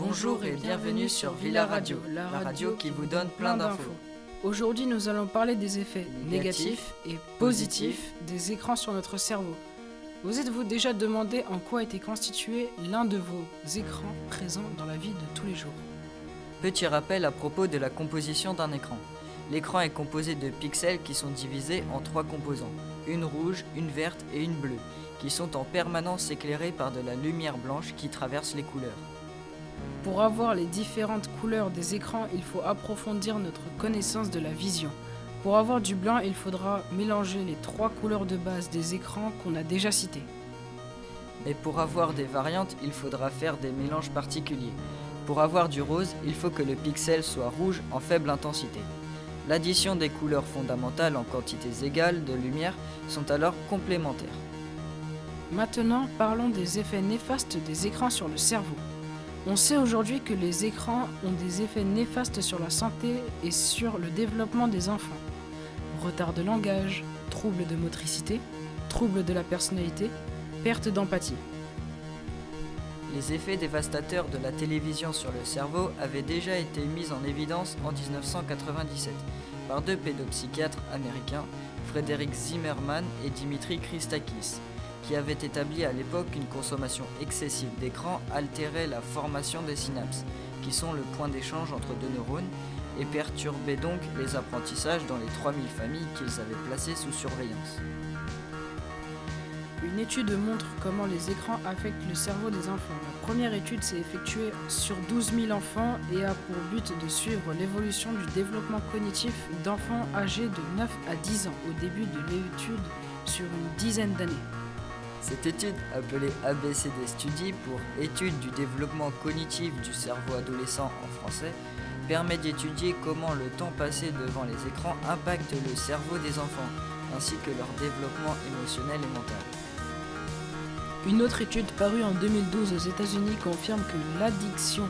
Bonjour et bienvenue sur Villa Radio, la radio qui vous donne plein d'infos. Aujourd'hui, nous allons parler des effets négatifs et positifs des écrans sur notre cerveau. Vous êtes-vous déjà demandé en quoi était constitué l'un de vos écrans présents dans la vie de tous les jours? Petit rappel à propos de la composition d'un écran. L'écran est composé de pixels qui sont divisés en trois composants, une rouge, une verte et une bleue, qui sont en permanence éclairés par de la lumière blanche qui traverse les couleurs. Pour avoir les différentes couleurs des écrans, il faut approfondir notre connaissance de la vision. Pour avoir du blanc, il faudra mélanger les trois couleurs de base des écrans qu'on a déjà cités. Mais pour avoir des variantes, il faudra faire des mélanges particuliers. Pour avoir du rose, il faut que le pixel soit rouge en faible intensité. L'addition des couleurs fondamentales en quantités égales de lumière sont alors complémentaires. Maintenant, parlons des effets néfastes des écrans sur le cerveau. On sait aujourd'hui que les écrans ont des effets néfastes sur la santé et sur le développement des enfants. Retard de langage, troubles de motricité, troubles de la personnalité, perte d'empathie. Les effets dévastateurs de la télévision sur le cerveau avaient déjà été mis en évidence en 1997 par deux pédopsychiatres américains, Frédéric Zimmerman et Dimitri Christakis, qui avaient établi à l'époque qu'une consommation excessive d'écran altérait la formation des synapses, qui sont le point d'échange entre deux neurones, et perturbait donc les apprentissages dans les 3000 familles qu'ils avaient placées sous surveillance. Une étude montre comment les écrans affectent le cerveau des enfants. La première étude s'est effectuée sur 12 000 enfants et a pour but de suivre l'évolution du développement cognitif d'enfants âgés de 9 à 10 ans au début de l'étude sur une dizaine d'années. Cette étude, appelée ABCD Study pour Étude du développement cognitif du cerveau adolescent en français, permet d'étudier comment le temps passé devant les écrans impacte le cerveau des enfants, ainsi que leur développement émotionnel et mental. Une autre étude parue en 2012 aux États-Unis confirme que l'addiction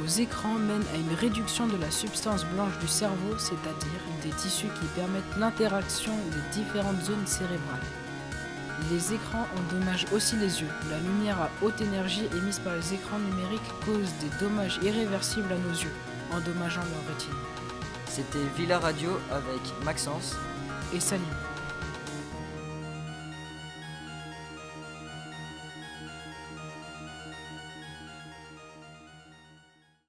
aux écrans mène à une réduction de la substance blanche du cerveau, c'est-à-dire des tissus qui permettent l'interaction des différentes zones cérébrales. Les écrans endommagent aussi les yeux. La lumière à haute énergie émise par les écrans numériques cause des dommages irréversibles à nos yeux, endommageant leur rétine. C'était Villa Radio avec Maxence et Salim.